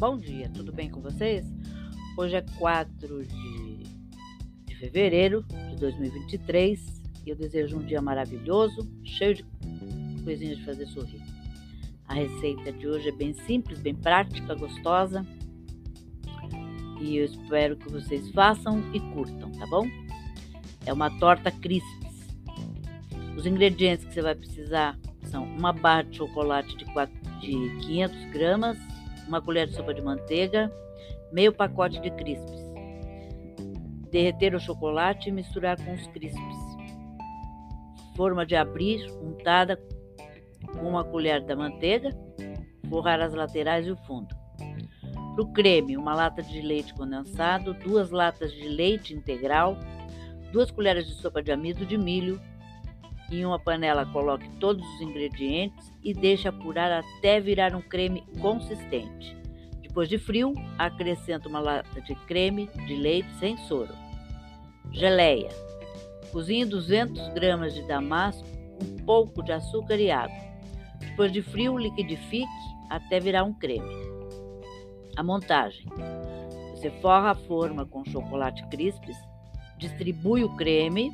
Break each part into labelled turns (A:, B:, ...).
A: Bom dia, tudo bem com vocês? Hoje é 4 de, de fevereiro de 2023 e eu desejo um dia maravilhoso, cheio de coisinhas de fazer sorrir. A receita de hoje é bem simples, bem prática, gostosa e eu espero que vocês façam e curtam, tá bom? É uma torta crispes. Os ingredientes que você vai precisar são uma barra de chocolate de, 4, de 500 gramas, uma colher de sopa de manteiga, meio pacote de crispes. Derreter o chocolate e misturar com os crispes. Forma de abrir untada com uma colher da manteiga, forrar as laterais e o fundo. Para o creme, uma lata de leite condensado, duas latas de leite integral, duas colheres de sopa de amido de milho. Em uma panela, coloque todos os ingredientes e deixe apurar até virar um creme consistente. Depois de frio, acrescenta uma lata de creme de leite sem soro. Geleia. Cozinhe 200 gramas de damasco um pouco de açúcar e água. Depois de frio, liquidifique até virar um creme. A montagem. Você forra a forma com chocolate crispes, distribui o creme,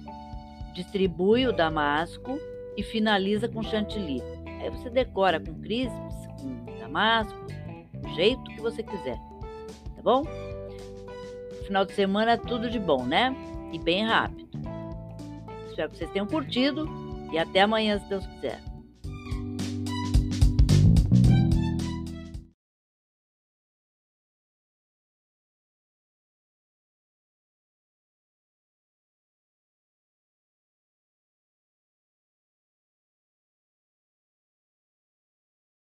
A: distribui o damasco e finaliza com chantilly. Aí você decora com crispes, com damasco, do jeito que você quiser. Tá bom? Final de semana é tudo de bom, né? E bem rápido. Espero que vocês tenham curtido e até amanhã, se Deus quiser.